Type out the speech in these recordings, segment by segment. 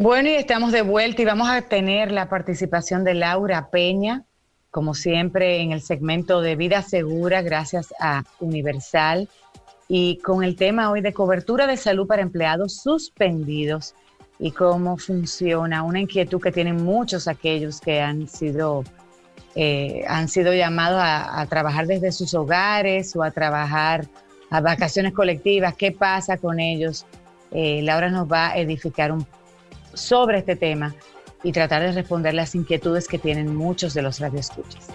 Bueno, y estamos de vuelta y vamos a tener la participación de Laura Peña, como siempre en el segmento de Vida Segura, gracias a Universal, y con el tema hoy de cobertura de salud para empleados suspendidos y cómo funciona, una inquietud que tienen muchos aquellos que han sido, eh, han sido llamados a, trabajar desde sus hogares o a trabajar a vacaciones colectivas, qué pasa con ellos. Eh, Laura nos va a edificar un sobre este tema y tratar de responder las inquietudes que tienen muchos de los radioescuchas.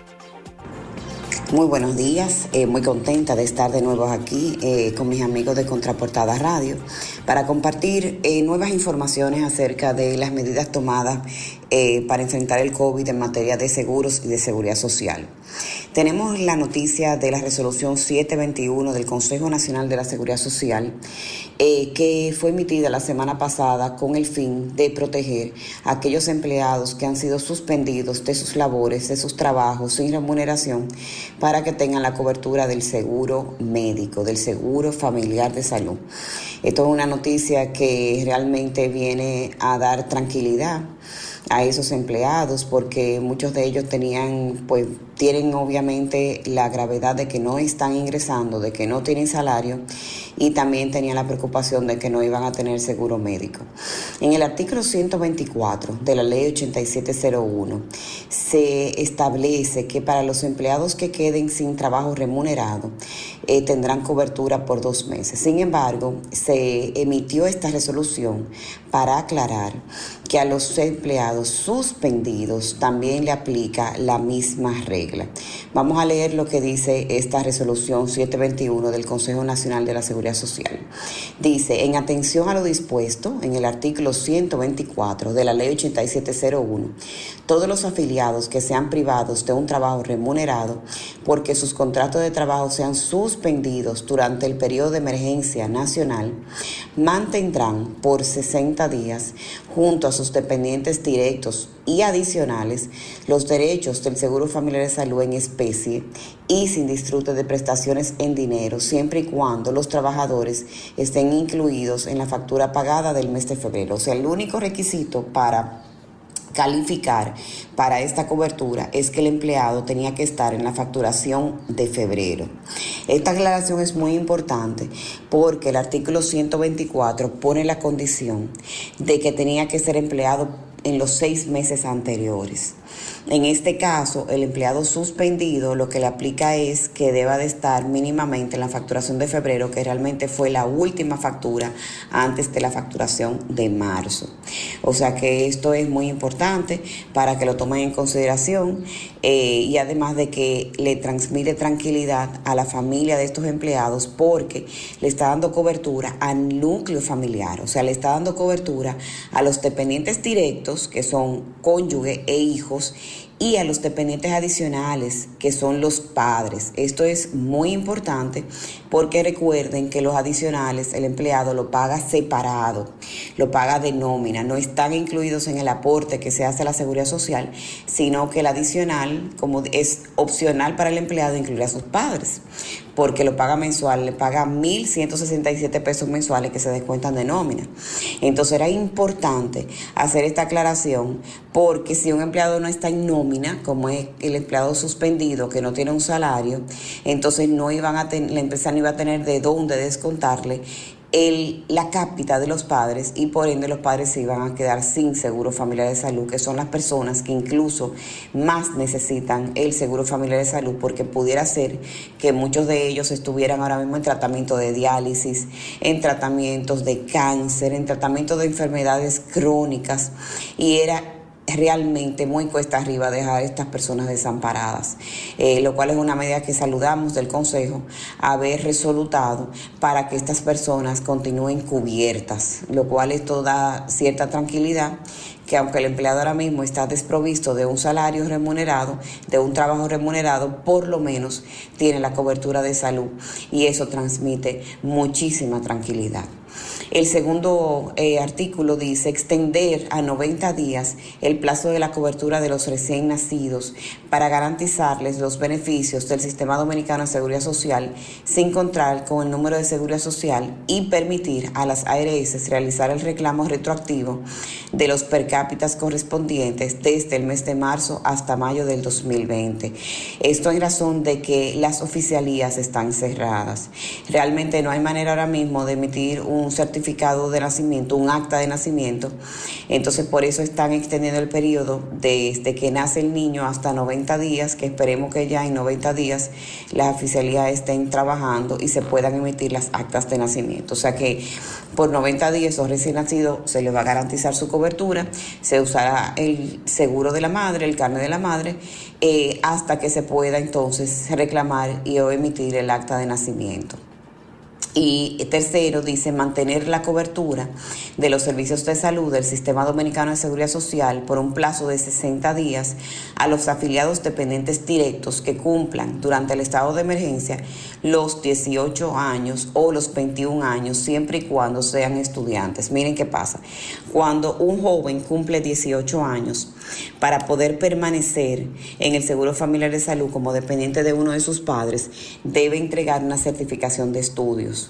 Muy buenos días, eh, muy contenta de estar de nuevo aquí eh, con mis amigos de Contraportada Radio para compartir eh, nuevas informaciones acerca de las medidas tomadas para enfrentar el COVID en materia de seguros y de seguridad social. Tenemos la noticia de la resolución 721 del Consejo Nacional de la Seguridad Social eh, que fue emitida la semana pasada con el fin de proteger a aquellos empleados que han sido suspendidos de sus labores, de sus trabajos sin remuneración, para que tengan la cobertura del seguro médico, del seguro familiar de salud. Esto es una noticia que realmente viene a dar tranquilidad a esos empleados porque muchos de ellos tenían pues tienen obviamente la gravedad de que no están ingresando, de que no tienen salario y también tenían la preocupación de que no iban a tener seguro médico. En el artículo 124 de la ley 8701 se establece que para los empleados que queden sin trabajo remunerado eh, tendrán cobertura por dos meses. Sin embargo, se emitió esta resolución para aclarar que a los empleados suspendidos también le aplica la misma regla. Vamos a leer lo que dice esta resolución 721 del Consejo Nacional de la Seguridad Social. Dice, en atención a lo dispuesto en el artículo 124 de la Ley 8701, todos los afiliados que sean privados de un trabajo remunerado porque sus contratos de trabajo sean suspendidos durante el periodo de emergencia nacional, mantendrán por 60 días junto a sus dependientes directos y adicionales los derechos del Seguro Familiar de Salud en especie y sin disfrute de prestaciones en dinero, siempre y cuando los trabajadores estén incluidos en la factura pagada del mes de febrero. O sea, el único requisito para calificar para esta cobertura es que el empleado tenía que estar en la facturación de febrero. Esta aclaración es muy importante porque el artículo 124 pone la condición de que tenía que ser empleado en los seis meses anteriores. En este caso, el empleado suspendido lo que le aplica es que deba de estar mínimamente en la facturación de febrero, que realmente fue la última factura antes de la facturación de marzo. O sea que esto es muy importante para que lo tomen en consideración eh, y además de que le transmite tranquilidad a la familia de estos empleados porque le está dando cobertura al núcleo familiar, o sea, le está dando cobertura a los dependientes directos, que son cónyuge e hijos, y a los dependientes adicionales, que son los padres. Esto es muy importante porque recuerden que los adicionales el empleado lo paga separado, lo paga de nómina, no están incluidos en el aporte que se hace a la seguridad social, sino que el adicional, como es opcional para el empleado, incluye a sus padres porque lo paga mensual, le paga 1.167 pesos mensuales que se descuentan de nómina. Entonces era importante hacer esta aclaración porque si un empleado no está en nómina, como es el empleado suspendido que no tiene un salario, entonces no iban a la empresa no iba a tener de dónde descontarle el, la cápita de los padres y por ende los padres se iban a quedar sin seguro familiar de salud, que son las personas que incluso más necesitan el seguro familiar de salud porque pudiera ser que muchos de ellos estuvieran ahora mismo en tratamiento de diálisis, en tratamientos de cáncer, en tratamiento de enfermedades crónicas y era realmente muy cuesta arriba dejar a estas personas desamparadas, eh, lo cual es una medida que saludamos del Consejo haber resolutado para que estas personas continúen cubiertas, lo cual esto da cierta tranquilidad que aunque el empleado ahora mismo está desprovisto de un salario remunerado, de un trabajo remunerado, por lo menos tiene la cobertura de salud y eso transmite muchísima tranquilidad. El segundo eh, artículo dice extender a 90 días el plazo de la cobertura de los recién nacidos para garantizarles los beneficios del Sistema Dominicano de Seguridad Social sin contar con el número de seguridad social y permitir a las ARS realizar el reclamo retroactivo de los per cápitas correspondientes desde el mes de marzo hasta mayo del 2020. Esto en razón de que las oficialías están cerradas. Realmente no hay manera ahora mismo de emitir un certificado de nacimiento, un acta de nacimiento. Entonces por eso están extendiendo el periodo desde que nace el niño hasta 90 días, que esperemos que ya en 90 días las oficialías estén trabajando y se puedan emitir las actas de nacimiento. O sea que por 90 días o recién nacido se le va a garantizar su cobertura, se usará el seguro de la madre, el carne de la madre, eh, hasta que se pueda entonces reclamar y emitir el acta de nacimiento. Y tercero, dice mantener la cobertura de los servicios de salud del Sistema Dominicano de Seguridad Social por un plazo de 60 días a los afiliados dependientes directos que cumplan durante el estado de emergencia los 18 años o los 21 años, siempre y cuando sean estudiantes. Miren qué pasa. Cuando un joven cumple 18 años, para poder permanecer en el Seguro Familiar de Salud como dependiente de uno de sus padres, debe entregar una certificación de estudios.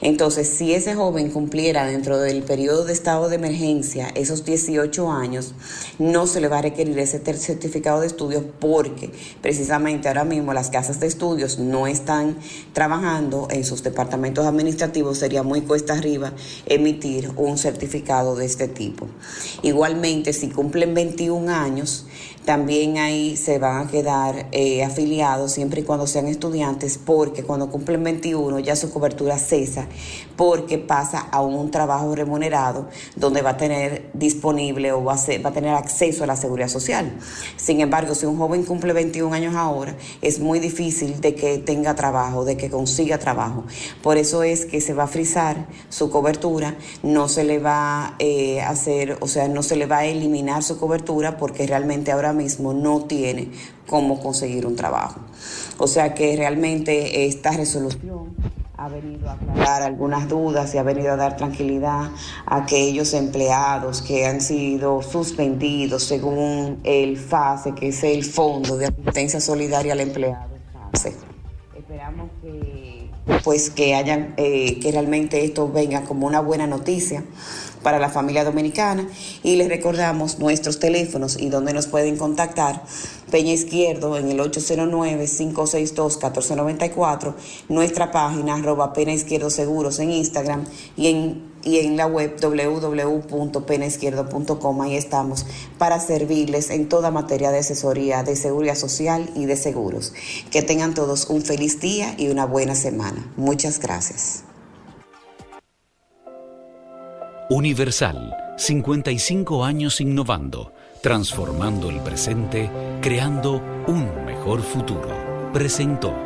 Entonces, si ese joven cumpliera dentro del periodo de estado de emergencia esos 18 años, no se le va a requerir ese certificado de estudios porque precisamente ahora mismo las casas de estudios no están trabajando en sus departamentos administrativos, sería muy cuesta arriba emitir un certificado de este tipo. Igualmente, si cumplen 21 años, también ahí se van a quedar eh, afiliados siempre y cuando sean estudiantes porque cuando cumplen 21 ya su cobertura cesa porque pasa a un trabajo remunerado donde va a tener disponible o va a, va a tener acceso a la seguridad social. Sin embargo, si un joven cumple 21 años ahora, es muy difícil de que tenga trabajo, de que consiga trabajo. Por eso es que se va a frizar su cobertura, no se le va eh, a hacer, o sea, no se le va a eliminar su cobertura porque realmente ahora mismo no tiene cómo conseguir un trabajo. O sea que realmente esta resolución ha venido a aclarar algunas dudas y ha venido a dar tranquilidad a aquellos empleados que han sido suspendidos según el FASE, que es el Fondo de Asistencia Solidaria al Empleado. Esperamos pues que hayan eh, que realmente esto venga como una buena noticia para la familia dominicana y les recordamos nuestros teléfonos y donde nos pueden contactar. Peña Izquierdo en el 809-562-1494, nuestra página arroba Peña Izquierdo Seguros en Instagram y en, y en la web www.penaizquierdo.com. Ahí estamos para servirles en toda materia de asesoría de seguridad social y de seguros. Que tengan todos un feliz día y una buena semana. Muchas gracias. Universal, 55 años innovando, transformando el presente, creando un mejor futuro. Presentó.